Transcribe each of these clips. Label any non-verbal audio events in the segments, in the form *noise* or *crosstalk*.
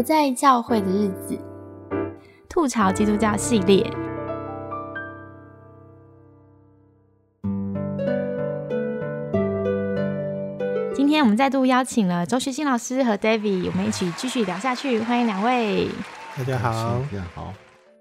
不在教会的日子，吐槽基督教系列。今天我们再度邀请了周学新老师和 David，我们一起继续聊下去。欢迎两位。大家好，大家好。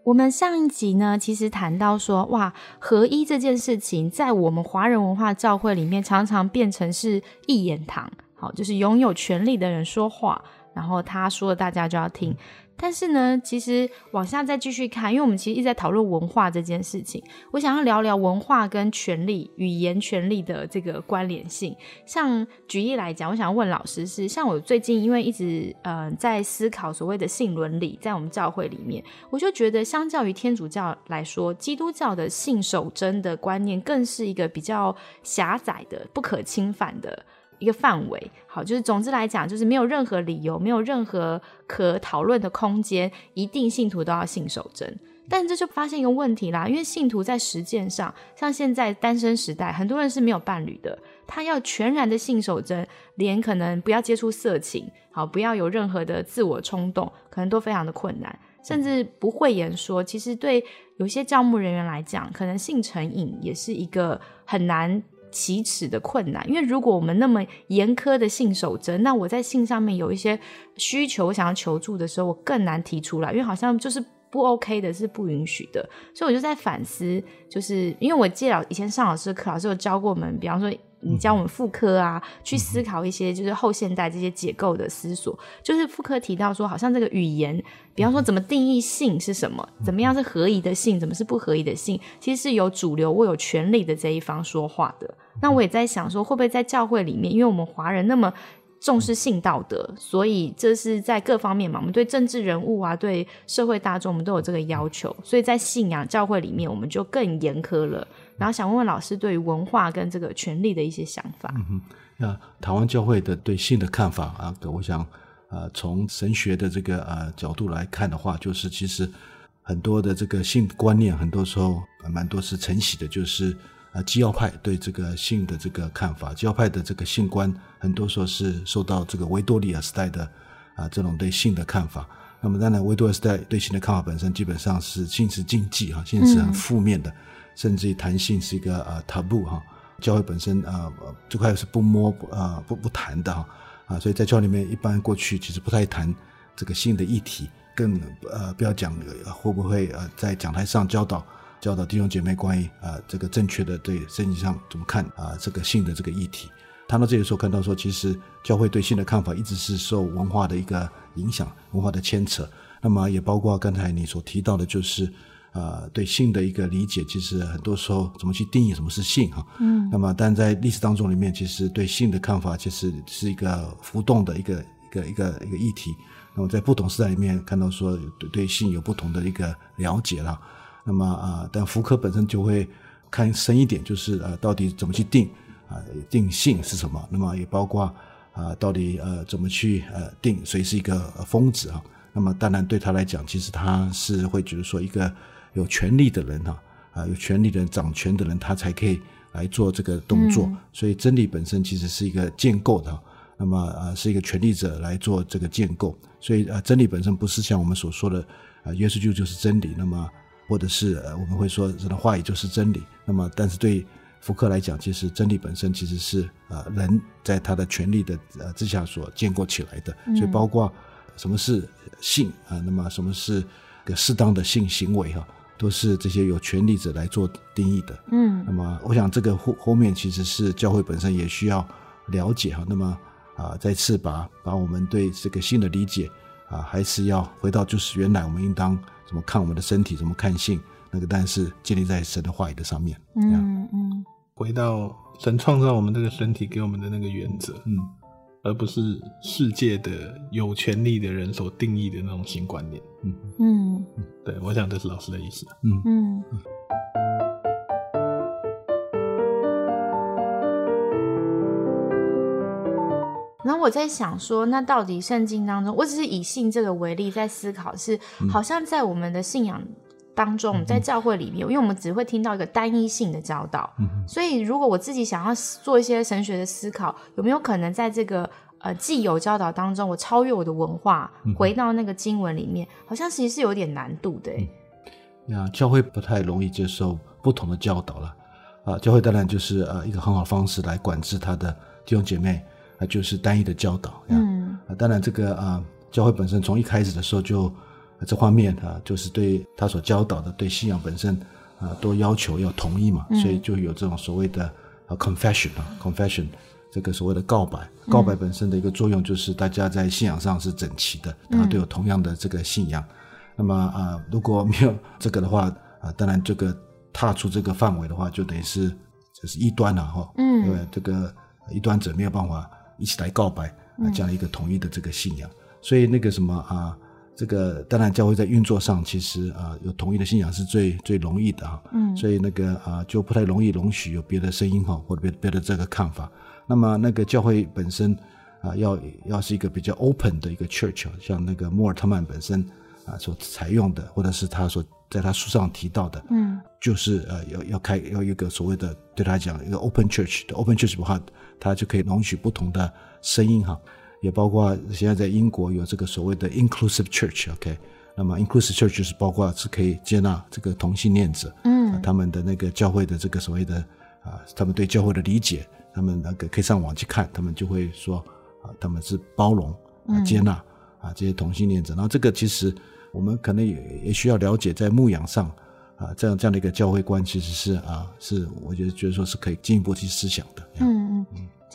我们上一集呢，其实谈到说，哇，合一这件事情，在我们华人文化教会里面，常常变成是一言堂，好，就是拥有权力的人说话，然后他说，大家就要听。但是呢，其实往下再继续看，因为我们其实一直在讨论文化这件事情，我想要聊聊文化跟权力、语言权力的这个关联性。像举例来讲，我想要问老师是，像我最近因为一直呃在思考所谓的性伦理，在我们教会里面，我就觉得相较于天主教来说，基督教的性守贞的观念更是一个比较狭窄的、不可侵犯的。一个范围，好，就是总之来讲，就是没有任何理由，没有任何可讨论的空间，一定信徒都要信守贞。但这就发现一个问题啦，因为信徒在实践上，像现在单身时代，很多人是没有伴侣的，他要全然的信守贞，连可能不要接触色情，好，不要有任何的自我冲动，可能都非常的困难，甚至不会言说，其实对有些教牧人员来讲，可能性成瘾也是一个很难。启齿的困难，因为如果我们那么严苛的性守则，那我在性上面有一些需求，我想要求助的时候，我更难提出来，因为好像就是不 OK 的，是不允许的。所以我就在反思，就是因为我记得以前上老师的课，老师有教过我们，比方说。你教我们妇科啊，去思考一些就是后现代这些解构的思索。就是妇科提到说，好像这个语言，比方说怎么定义性是什么，怎么样是合宜的性，怎么是不合宜的性，其实是有主流握有权力的这一方说话的。那我也在想说，会不会在教会里面，因为我们华人那么重视性道德，所以这是在各方面嘛，我们对政治人物啊，对社会大众，我们都有这个要求，所以在信仰教会里面，我们就更严苛了。然后想问问老师对于文化跟这个权利的一些想法。嗯哼，那台湾教会的对性的看法啊，我想呃从神学的这个呃角度来看的话，就是其实很多的这个性观念，很多时候蛮多是承袭的，就是呃基要派对这个性的这个看法，基要派的这个性观，很多时候是受到这个维多利亚时代的啊这种对性的看法。那么当然，维多利亚时代对性的看法本身基本上是性是禁忌哈，性是很负面的。甚至于谈性是一个呃 taboo 哈，教会本身呃这块是不摸呃不不谈的哈啊，所以在教里面一般过去其实不太谈这个性的议题，更呃不要讲会不会呃在讲台上教导教导弟兄姐妹关于啊这个正确的对圣经上怎么看啊这个性的这个议题。谈到这里时候，看到说其实教会对性的看法一直是受文化的一个影响，文化的牵扯，那么也包括刚才你所提到的，就是。呃，对性的一个理解，其实很多时候怎么去定义什么是性哈？嗯，那么但在历史当中里面，其实对性的看法其实是一个浮动的一个一个一个一个议题。那么在不同时代里面，看到说对对性有不同的一个了解了。那么啊，但福柯本身就会看深一点，就是呃，到底怎么去定啊？定性是什么？那么也包括啊，到底呃怎么去呃定谁是一个疯子啊？那么当然对他来讲，其实他是会觉得说一个。有权力的人哈啊，有权力的人、掌权的人，他才可以来做这个动作。所以真理本身其实是一个建构的，那么呃，是一个权力者来做这个建构。所以呃，真理本身不是像我们所说的呃，耶稣就就是真理。那么或者是呃我们会说人的话语就是真理。那么但是对福克来讲，其实真理本身其实是呃，人在他的权利的呃之下所建构起来的。所以包括什么是性啊，那么什么是个适当的性行为哈。都是这些有权利者来做定义的，嗯，那么我想这个后后面其实是教会本身也需要了解哈，那么啊再次把把我们对这个性的理解啊，还是要回到就是原来我们应当怎么看我们的身体，怎么看性，那个但是建立在神的话语的上面，嗯嗯，回到神创造我们这个身体给我们的那个原则，嗯。而不是世界的有权利的人所定义的那种新观念。嗯嗯，对，我想这是老师的意思。嗯嗯。然后我在想说，那到底圣经当中，我只是以信这个为例，在思考是，好像在我们的信仰。当中，我们在教会里面，因为我们只会听到一个单一性的教导，所以如果我自己想要做一些神学的思考，有没有可能在这个呃既有教导当中，我超越我的文化，回到那个经文里面，好像其实是有点难度的。呀，教会不太容易接受不同的教导了。啊，教会当然就是呃一个很好的方式来管制他的弟兄姐妹，啊就是单一的教导。嗯，啊当然这个啊教会本身从一开始的时候就这方面啊就是对他所教导的对信仰本身啊都要求要同意嘛，所以就有这种所谓的啊 confession 啊 confession 这个所谓的告白，告白本身的一个作用就是大家在信仰上是整齐的，大家都有同样的这个信仰。那么啊如果没有这个的话啊当然这个。踏出这个范围的话，就等于是就是异端了哈，嗯，因为这个异端者没有办法一起来告白啊，这样一个统一的这个信仰，所以那个什么啊，这个当然教会在运作上其实啊有统一的信仰是最最容易的啊，嗯，所以那个啊就不太容易容许有别的声音哈或者别别的这个看法。那么那个教会本身啊要要是一个比较 open 的一个 church，像那个莫尔特曼本身啊所采用的，或者是他所。在他书上提到的，嗯，就是呃，要要开要一个所谓的对他讲一个 open church 的 open church 的话，他就可以容许不同的声音哈，也包括现在在英国有这个所谓的 inclusive church，OK，那么 inclusive church 就是包括是可以接纳这个同性恋者，嗯，他们的那个教会的这个所谓的啊，他们对教会的理解，他们那个可以上网去看，他们就会说啊，他们是包容啊接纳啊这些同性恋者，然后这个其实。我们可能也也需要了解，在牧养上，啊，这样这样的一个教会观，其实是啊，是我觉得觉得说是可以进一步去思想的。嗯。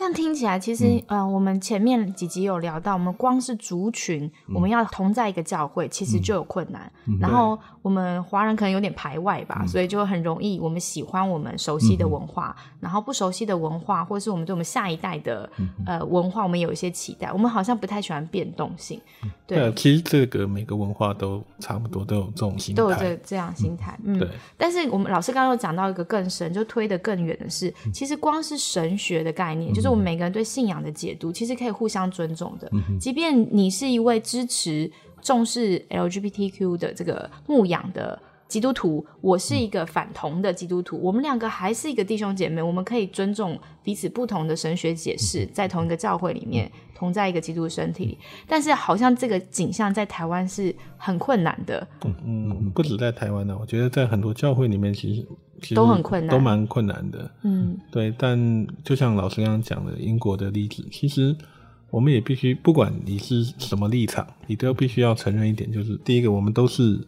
这样听起来，其实呃，我们前面几集有聊到，我们光是族群，我们要同在一个教会，其实就有困难。然后我们华人可能有点排外吧，所以就很容易，我们喜欢我们熟悉的文化，然后不熟悉的文化，或者是我们对我们下一代的呃文化，我们有一些期待。我们好像不太喜欢变动性。对，其实这个每个文化都差不多，都有这种心态，都有这这样心态。嗯，对。但是我们老师刚刚又讲到一个更深，就推得更远的是，其实光是神学的概念就。是我们每个人对信仰的解读，其实可以互相尊重的。即便你是一位支持、重视 LGBTQ 的这个牧养的基督徒，我是一个反同的基督徒，我们两个还是一个弟兄姐妹，我们可以尊重彼此不同的神学解释，在同一个教会里面，同在一个基督身体里。但是，好像这个景象在台湾是很困难的。嗯嗯，不止在台湾呢，我觉得在很多教会里面，其实。都很困难，都蛮困难的。嗯，对。但就像老师刚刚讲的，英国的例子，其实我们也必须，不管你是什么立场，你都必须要承认一点，就是第一个，我们都是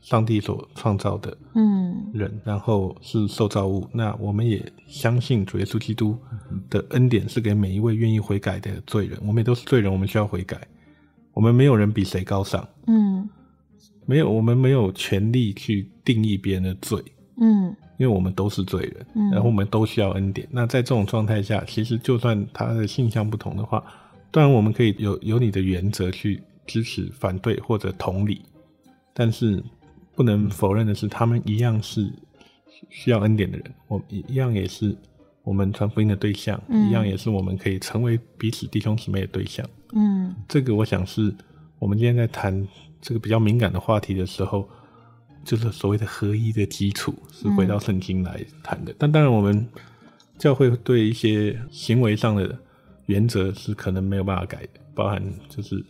上帝所创造的，嗯，人，然后是受造物。那我们也相信主耶稣基督的恩典是给每一位愿意悔改的罪人。我们也都是罪人，我们需要悔改。我们没有人比谁高尚，嗯，没有，我们没有权利去定义别人的罪。嗯，因为我们都是罪人，嗯然后我们都需要恩典。那在这种状态下，其实就算他的性向不同的话，当然我们可以有有你的原则去支持、反对或者同理，但是不能否认的是，他们一样是需要恩典的人，我一样也是我们传福音的对象，一样也是我们可以成为彼此弟兄姊妹的对象。嗯，这个我想是我们今天在谈这个比较敏感的话题的时候。就是所谓的合一的基础是回到圣经来谈的，但当然我们教会对一些行为上的原则是可能没有办法改的，包含就是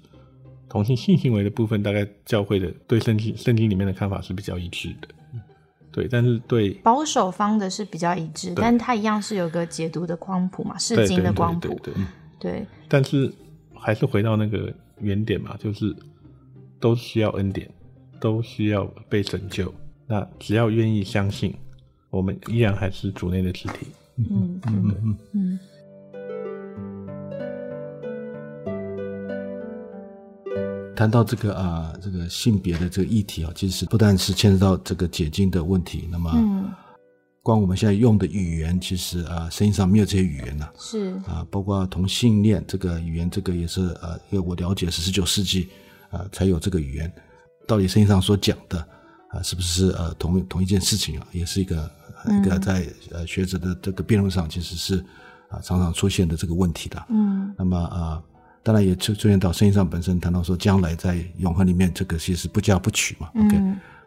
同性性行为的部分，大概教会的对圣经圣经里面的看法是比较一致的，对，但是对保守方的是比较一致，但它一样是有个解读的光谱嘛，圣经的光谱，对。对，但是还是回到那个原点嘛，就是都需要恩典。都需要被拯救。那只要愿意相信，我们依然还是主内的肢体。嗯嗯嗯嗯。谈到这个啊，这个性别的这个议题啊，其实不但是牵涉到这个解禁的问题。那么，光我们现在用的语言，其实啊，声音上没有这些语言呢。是啊，包括同性恋这个语言，这个也是呃，因为我了解是十九世纪啊才有这个语言。到底圣经上所讲的啊，是不是呃同同一件事情啊？也是一个一个在呃学者的这个辩论上，其实是啊常常出现的这个问题的。嗯，那么啊，当然也出出现到圣经上本身谈到说，将来在永恒里面，这个其实不嫁不娶嘛。OK，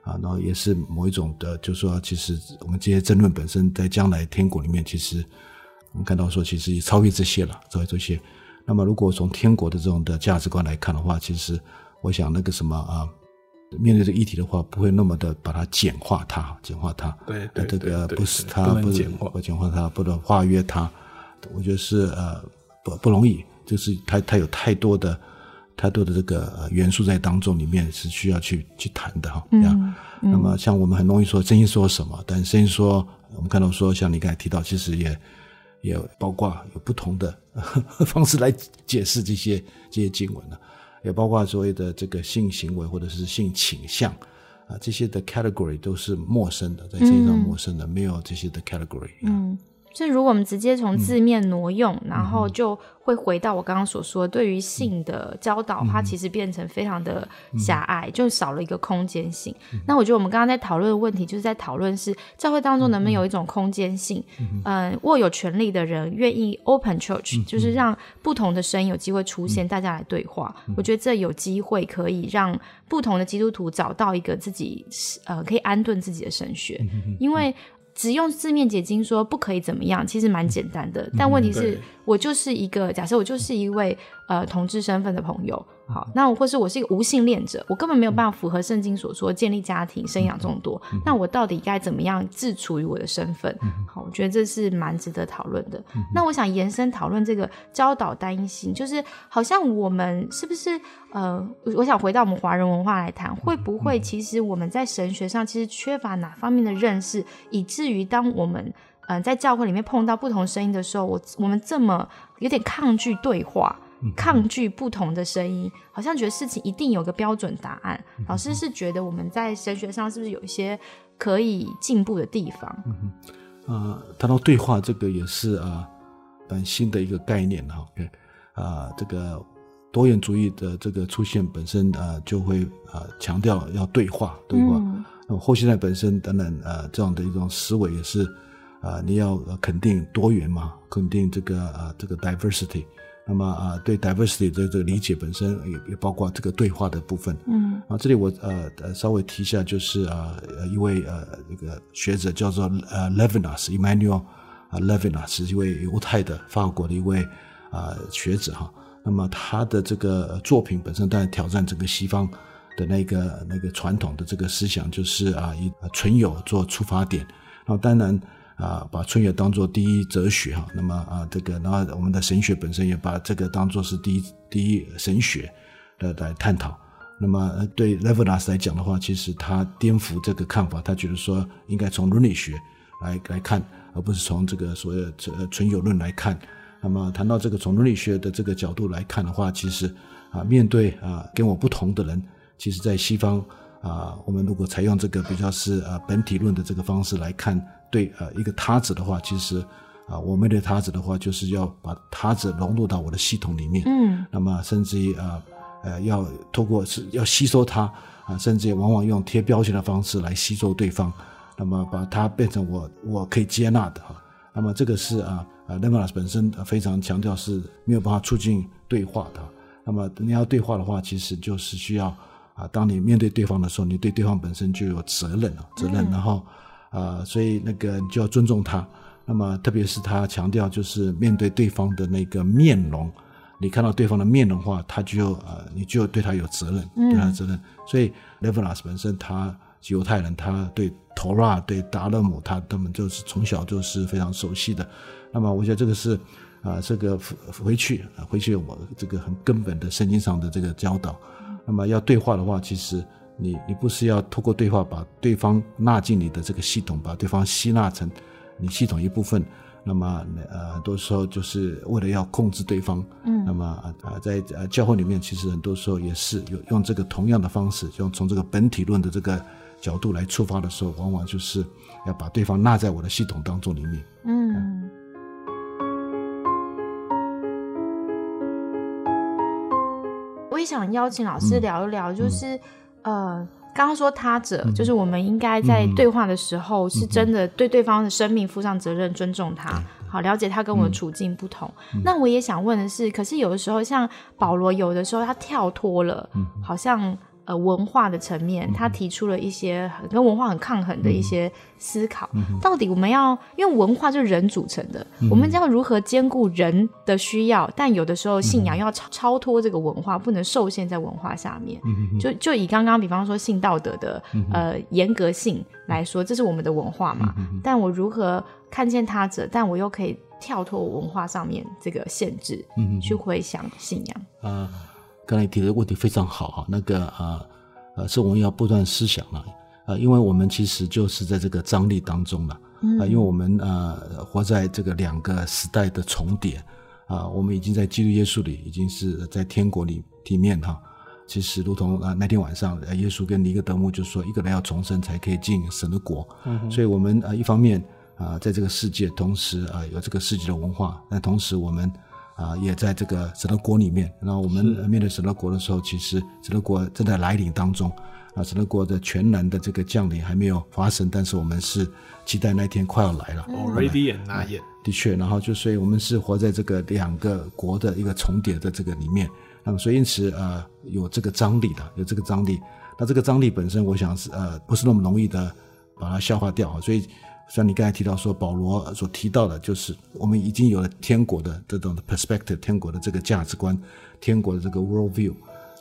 啊，然后也是某一种的，就是说，其实我们这些争论本身，在将来天国里面，其实我们看到说，其实也超越这些了，超越这些。那么如果从天国的这种的价值观来看的话，其实我想那个什么啊。面对这个议题的话，不会那么的把它简化它，简化它。对对这个不是它不简化，不简化它，不能化约它。我觉得是呃不不容易，就是它它有太多的太多的这个元素在当中，里面是需要去去谈的哈。嗯。那么像我们很容易说真心说什么，但真心说，我们看到说像你刚才提到，其实也也包括有不同的 *laughs* 方式来解释这些这些经文呢。也包括所谓的这个性行为或者是性倾向啊，这些的 category 都是陌生的，在这一上陌生的，没有这些的 category。嗯。所以，如果我们直接从字面挪用，然后就会回到我刚刚所说，对于性的教导，它其实变成非常的狭隘，就少了一个空间性。那我觉得我们刚刚在讨论的问题，就是在讨论是教会当中能不能有一种空间性，嗯，握有权力的人愿意 open church，就是让不同的声音有机会出现，大家来对话。我觉得这有机会可以让不同的基督徒找到一个自己呃可以安顿自己的神学，因为。只用字面解经说不可以怎么样，其实蛮简单的。但问题是我就是一个假设，我就是一位呃同志身份的朋友。好，那我或是我是一个无性恋者，我根本没有办法符合圣经所说建立家庭、生养众多。那我到底该怎么样自处于我的身份？好，我觉得这是蛮值得讨论的。那我想延伸讨论这个教导单一性，就是好像我们是不是呃，我想回到我们华人文化来谈，会不会其实我们在神学上其实缺乏哪方面的认识，以至于当我们嗯在教会里面碰到不同声音的时候，我我们这么有点抗拒对话。抗拒不同的声音，好像觉得事情一定有个标准答案。老师是觉得我们在神学上是不是有一些可以进步的地方？啊，谈到对话，这个也是啊，很新的一个概念哈。OK，啊，这个多元主义的这个出现本身啊，就会啊强调要对话，对话。那么后现代本身等等啊，这样的一种思维也是啊，你要肯定多元嘛，肯定这个啊这个 diversity。那么啊，对 diversity 的这个理解本身也也包括这个对话的部分。嗯，啊，这里我呃呃稍微提一下，就是啊，一位呃这个学者叫做呃 Levinas，Emmanuel 啊 Levinas 是一位犹太的法国的一位啊学者哈。那么他的这个作品本身当然挑战整个西方的那个那个传统的这个思想，就是啊以纯友做出发点。然后当然。啊，把春游当做第一哲学哈，那么啊，这个，然后我们的神学本身也把这个当做是第一第一神学的来探讨。那么对 Levinas 来讲的话，其实他颠覆这个看法，他觉得说应该从伦理学来来看，而不是从这个所谓的纯有论来看。那么谈到这个从伦理学的这个角度来看的话，其实啊，面对啊跟我不同的人，其实在西方啊，我们如果采用这个比较是呃本体论的这个方式来看。对呃一个他者的话，其实啊，我们的他者的话，就是要把他者融入到我的系统里面。嗯，那么甚至于啊呃，要透过是要吸收他啊，甚至往往用贴标签的方式来吸收对方，那么把它变成我我可以接纳的哈。那么这个是啊啊 l e m a s 本身非常强调是没有办法促进对话的。那么你要对话的话，其实就是需要啊，当你面对对方的时候，你对对方本身就有责任了，责任，然后。啊，所以那个你就要尊重他。那么，特别是他强调，就是面对对方的那个面容，你看到对方的面容的话，他就呃，你就对他有责任，对他责任。所以，Levinas 本身他犹太人，他对 Torah 对达勒姆，他根本就是从小就是非常熟悉的。那么，我觉得这个是啊，这个回去回去我这个很根本的圣经上的这个教导。那么，要对话的话，其实。你你不是要透过对话把对方纳进你的这个系统，把对方吸纳成你系统一部分，那么呃很多时候就是为了要控制对方，嗯，那么啊在呃教会里面其实很多时候也是有用这个同样的方式，用从这个本体论的这个角度来出发的时候，往往就是要把对方纳在我的系统当中里面，嗯。我想邀请老师聊一聊，就是。呃，刚刚说他者，就是我们应该在对话的时候，是真的对对方的生命负上责任，尊重他，好了解他跟我的处境不同。那我也想问的是，可是有的时候，像保罗，有的时候他跳脱了，好像。呃文化的层面，他提出了一些跟文化很抗衡的一些思考。到底我们要因为文化就是人组成的，我们要如何兼顾人的需要？但有的时候信仰要超超脱这个文化，不能受限在文化下面。就就以刚刚比方说性道德的呃严格性来说，这是我们的文化嘛？但我如何看见他者，但我又可以跳脱文化上面这个限制，去回想信仰啊？刚才提的问题非常好哈，那个啊呃，是我们要不断思想了啊，因为我们其实就是在这个张力当中了啊，因为我们呃活在这个两个时代的重叠啊，我们已经在基督耶稣里，已经是在天国里里面哈。其实如同啊那天晚上，耶稣跟尼哥德牧就说，一个人要重生才可以进神的国，所以我们啊一方面啊在这个世界，同时啊有这个世界的文化，但同时我们。啊，也在这个神的国里面。然后我们面对神的国的时候，其实神的国正在来临当中。啊，神的国的全然的这个降临还没有发生，但是我们是期待那天快要来了。Already and not yet。的确，然后就所以我们是活在这个两个国的一个重叠的这个里面。那么所以因此呃有这个张力的，有这个张力。那这个张力本身，我想是呃不是那么容易的把它消化掉。所以。像你刚才提到说，保罗所提到的，就是我们已经有了天国的这种的 perspective，天国的这个价值观，天国的这个 world view。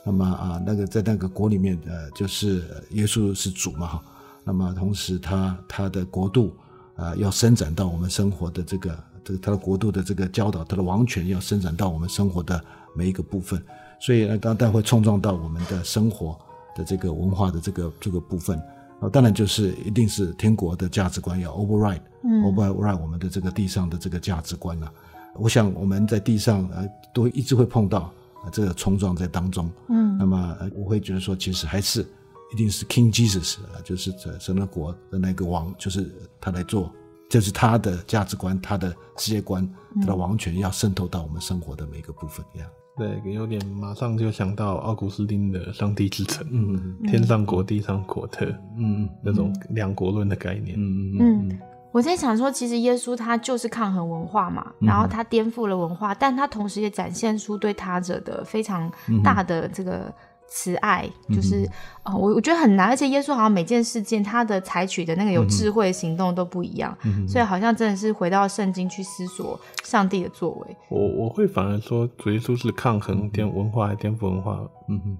那么啊，那个在那个国里面，呃，就是耶稣是主嘛哈。那么同时，他他的国度啊，要伸展到我们生活的这个这个他的国度的这个教导，他的王权要伸展到我们生活的每一个部分。所以呢，当然会冲撞到我们的生活的这个文化的这个这个部分。啊，当然就是一定是天国的价值观要 override，override 我们的这个地上的这个价值观了。我想我们在地上呃都一直会碰到啊这个冲撞在当中。嗯，那么我会觉得说，其实还是一定是 King Jesus 啊，就是在神的国的那个王，就是他来做，就是他的价值观、他的世界观、他的王权要渗透到我们生活的每一个部分一样。对，有点马上就想到奥古斯丁的“上帝之城”，嗯，天上国，地上国特，嗯，那种两国论的概念，嗯嗯。我在想说，其实耶稣他就是抗衡文化嘛，然后他颠覆了文化，但他同时也展现出对他者的非常大的这个。慈爱就是啊，我我觉得很难，而且耶稣好像每件事件他的采取的那个有智慧行动都不一样，所以好像真的是回到圣经去思索上帝的作为。我我会反而说，主耶稣是抗衡颠文化、颠覆文化，嗯哼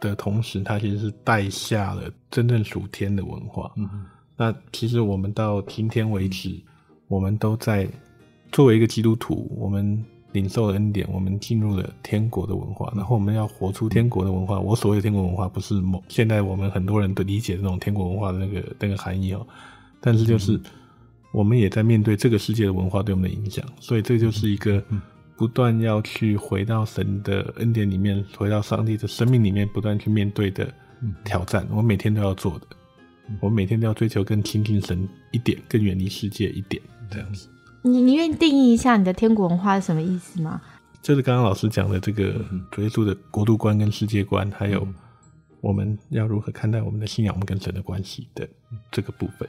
的同时，他其实是带下了真正属天的文化。嗯哼，那其实我们到今天为止，我们都在作为一个基督徒，我们。领受了恩典，我们进入了天国的文化，然后我们要活出天国的文化。我所谓的天国文化，不是某现在我们很多人都理解这种天国文化的那个那个含义哦，但是就是我们也在面对这个世界的文化对我们的影响，所以这就是一个不断要去回到神的恩典里面，回到上帝的生命里面，不断去面对的挑战。我每天都要做的，我每天都要追求更亲近神一点，更远离世界一点，这样子。你你愿意定义一下你的天国文化是什么意思吗？就是刚刚老师讲的这个主耶稣的国度观跟世界观，还有我们要如何看待我们的信仰，我们跟神的关系的这个部分。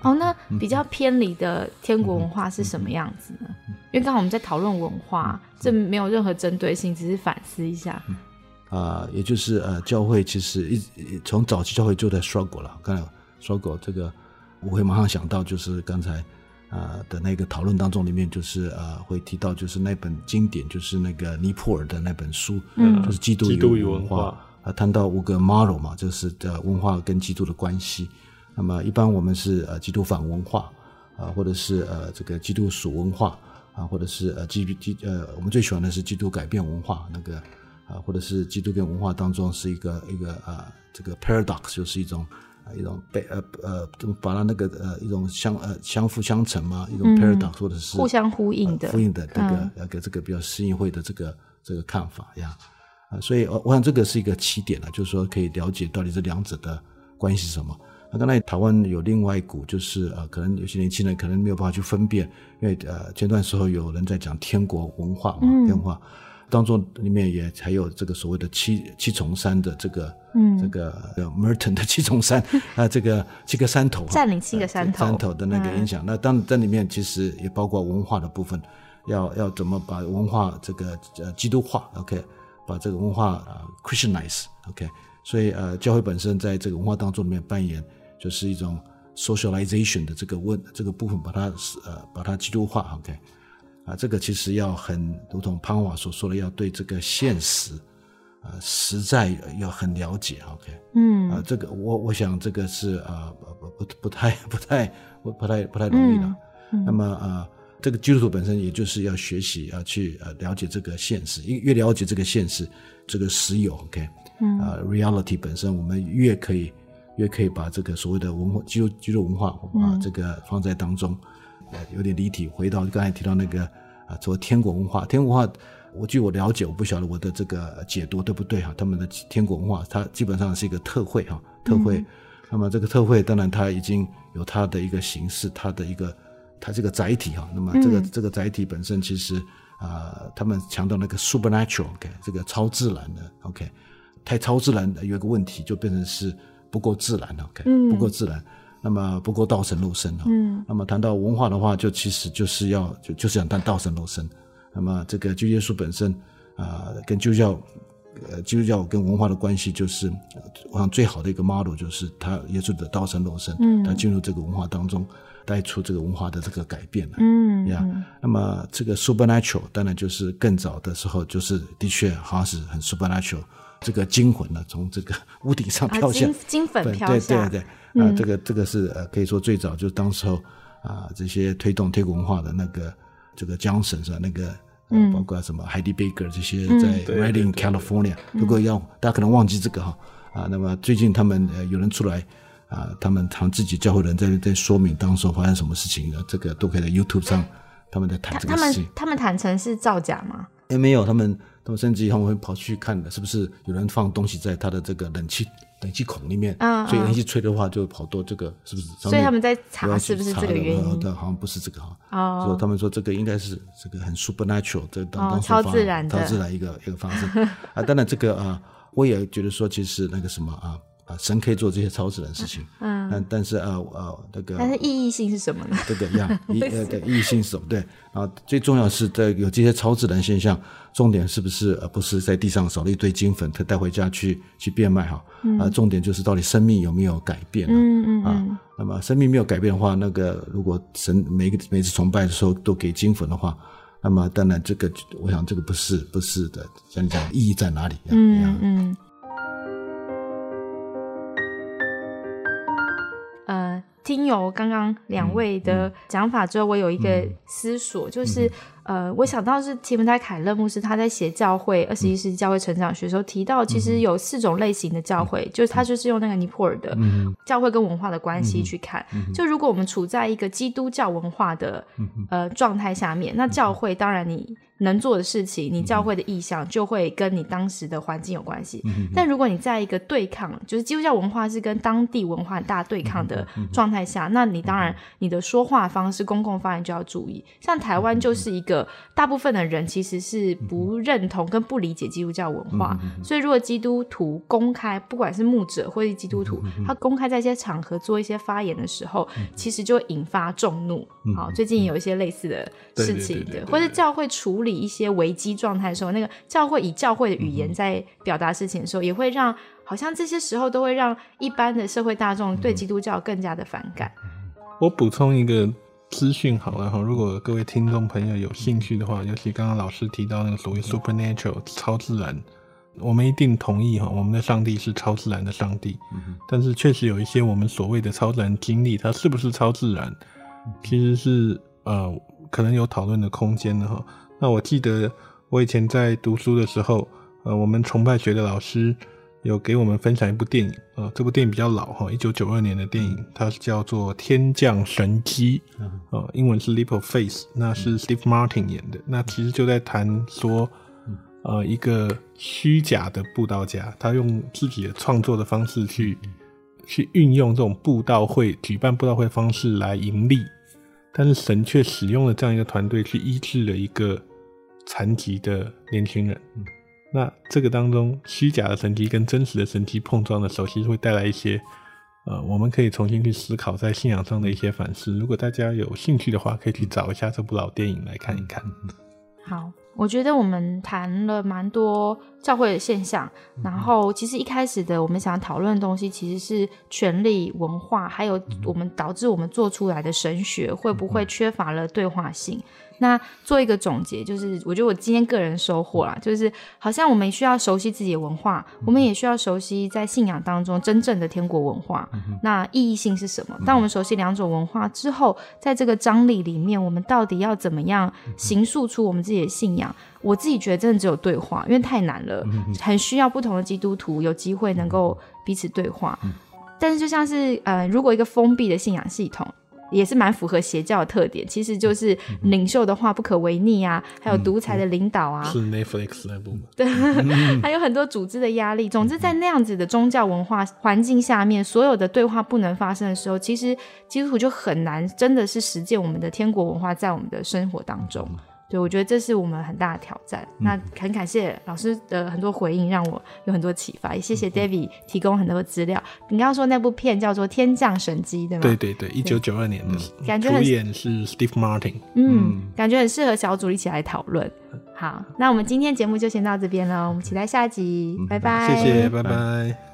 哦，那比较偏离的天国文化是什么样子呢？因为刚好我们在讨论文化，这没有任何针对性，只是反思一下。啊，也就是呃，教会其实一从早期教会就在 struggle 了。刚才 struggle 这个，我会马上想到就是刚才啊的那个讨论当中里面，就是呃会提到就是那本经典，就是那个尼泊尔的那本书，嗯，就是基督与文化啊，谈到五个 model 嘛，就是的文化跟基督的关系。那么一般我们是呃基督反文化啊，或者是呃这个基督属文化啊，或者是呃基基呃我们最喜欢的是基督改变文化那个。啊，或者是基督教文化当中是一个一个啊，这个 paradox 就是一种啊一种被呃呃，把它那个呃一种相呃相辅相成嘛，一种 paradox 或者是互相呼应的呼应的这个呃给这个比较适应会的这个这个看法呀啊，所以我想这个是一个起点了，就是说可以了解到底这两者的关系是什么。那刚才台湾有另外一股，就是呃，可能有些年轻人可能没有办法去分辨，因为呃前段时候有人在讲天国文化嘛，天文化。当中里面也还有这个所谓的七七重山的这个，嗯，这个 Merton 的七重山 *laughs* 啊，这个七个山头占领七个山头。山头的那个影响。那当然在里面其实也包括文化的部分，要要怎么把文化这个呃基督化，OK，把这个文化啊 Christianize，OK，所以呃教会本身在这个文化当中里面扮演就是一种 socialization 的这个问这个部分，把它呃把它基督化，OK，啊这个其实要很如同潘华所说的，要对这个现实。呃，实在要很了解，OK，嗯，啊，这个我我想这个是啊不不不不太不太不不太不太容易的。那么啊，这个基督徒本身也就是要学习要去呃了解这个现实，越越了解这个现实，这个实有，OK，嗯，啊，reality 本身我们越可以越可以把这个所谓的文化基督基督文化啊这个放在当中，呃，有点离题，回到刚才提到那个啊，说天国文化，天国文化。我据我了解，我不晓得我的这个解读对不对哈？他们的天国文化，它基本上是一个特会哈，特会。那么这个特会，当然它已经有它的一个形式，它的一个它这个载体哈。那么这个这个载体本身，其实啊，他们强调那个 supernatural，OK，这个超自然的，OK，太超自然的有一个问题，就变成是不够自然了，OK，不够自然，那么不够道神肉身。那么谈到文化的话，就其实就是要就就是想谈道神肉身。那么这个就耶稣本身啊，跟基督教，呃，基督教跟文化的关系，就是我想最好的一个 model 就是他耶稣的道成肉身，嗯，他进入这个文化当中，带出这个文化的这个改变了，嗯，呀，那么这个 supernatural 当然就是更早的时候，就是的确好像是很 supernatural，这个精魂呢从这个屋顶上飘下，金粉飘下，对对对，啊，这个这个是呃可以说最早就是当时候啊这些推动推古文化的那个这个江省是吧？那个。嗯，包括什么海蒂贝格这些在 Redding California，如果要大家可能忘记这个哈啊，那么最近他们呃有人出来啊，他们他们自己教会人在在说明当时发生什么事情的，这个都可以在 YouTube 上他们在谈这个事情。他们坦诚是造假吗？也没有，他们他们甚至他们会跑去看的，是不是有人放东西在他的这个冷气。冷气孔里面，所以冷气吹的话，就好多这个是不是？所以他们在查是不是这个原因？但，好像不是这个哈。哦。说他们说这个应该是这个很 supernatural，这当当超自然的超自然一个一个方式啊。当然这个啊，我也觉得说，其实那个什么啊。啊，神可以做这些超自然事情，嗯，但但是呃呃那个，但是意义性是什么呢？这个样 *laughs* 意呃的意义性是什么？对，啊最重要是在有这些超自然现象，重点是不是呃不是在地上扫了一堆金粉，他带回家去去变卖哈？啊，重点就是到底生命有没有改变？嗯嗯啊，那么生命没有改变的话，那个如果神每个每次崇拜的时候都给金粉的话，那么当然这个我想这个不是不是的，像你讲意义在哪里？嗯嗯。听由刚刚两位的讲法之后，我有一个思索，就是。呃，我想到是提姆泰凯勒牧师他在写教会二十一世纪教会成长学的时候提到，其实有四种类型的教会，就是他就是用那个尼泊尔的教会跟文化的关系去看。就如果我们处在一个基督教文化的呃状态下面，那教会当然你能做的事情，你教会的意向就会跟你当时的环境有关系。但如果你在一个对抗，就是基督教文化是跟当地文化大对抗的状态下，那你当然你的说话方式、公共发言就要注意。像台湾就是一个。大部分的人其实是不认同跟不理解基督教文化，所以如果基督徒公开，不管是牧者或是基督徒，他公开在一些场合做一些发言的时候，其实就会引发众怒。好，最近有一些类似的事情，对，或者教会处理一些危机状态的时候，那个教会以教会的语言在表达事情的时候，也会让好像这些时候都会让一般的社会大众对基督教更加的反感。我补充一个。资讯好了哈，如果各位听众朋友有兴趣的话，尤其刚刚老师提到那个所谓 supernatural 超自然，我们一定同意哈，我们的上帝是超自然的上帝。但是确实有一些我们所谓的超自然经历，它是不是超自然，其实是呃可能有讨论的空间的哈。那我记得我以前在读书的时候，呃，我们崇拜学的老师。有给我们分享一部电影啊，这部电影比较老哈，一九九二年的电影，它是叫做《天降神机》，呃，英文是《Leap of Faith》，那是 Steve Martin 演的。那其实就在谈说，呃，一个虚假的布道家，他用自己的创作的方式去去运用这种布道会举办布道会方式来盈利，但是神却使用了这样一个团队去医治了一个残疾的年轻人。那这个当中，虚假的神迹跟真实的神迹碰撞的时候，其实会带来一些呃，我们可以重新去思考在信仰上的一些反思。如果大家有兴趣的话，可以去找一下这部老电影来看一看。好。我觉得我们谈了蛮多教会的现象，然后其实一开始的我们想讨论的东西其实是权力文化，还有我们导致我们做出来的神学会不会缺乏了对话性。那做一个总结，就是我觉得我今天个人收获啦，就是好像我们需要熟悉自己的文化，我们也需要熟悉在信仰当中真正的天国文化。那意义性是什么？当我们熟悉两种文化之后，在这个张力里面，我们到底要怎么样形塑出我们自己的信仰？我自己觉得真的只有对话，因为太难了，很需要不同的基督徒有机会能够彼此对话。但是就像是呃，如果一个封闭的信仰系统。也是蛮符合邪教的特点，其实就是领袖的话不可违逆啊，还有独裁的领导啊，是 Netflix 那部吗？对，*laughs* 还有很多组织的压力。总之，在那样子的宗教文化环境下面，所有的对话不能发生的时候，其实基督徒就很难真的是实践我们的天国文化在我们的生活当中。对，我觉得这是我们很大的挑战。那很感谢老师的很多回应，让我有很多启发。也谢谢 David 提供很多资料。你刚刚说那部片叫做《天降神机》，对吗？对对对，一九九二年的，感觉主演是 Steve Martin。嗯，感觉很适合小组一起来讨论。好，那我们今天节目就先到这边了，我们期待下集，拜拜。谢谢，拜拜。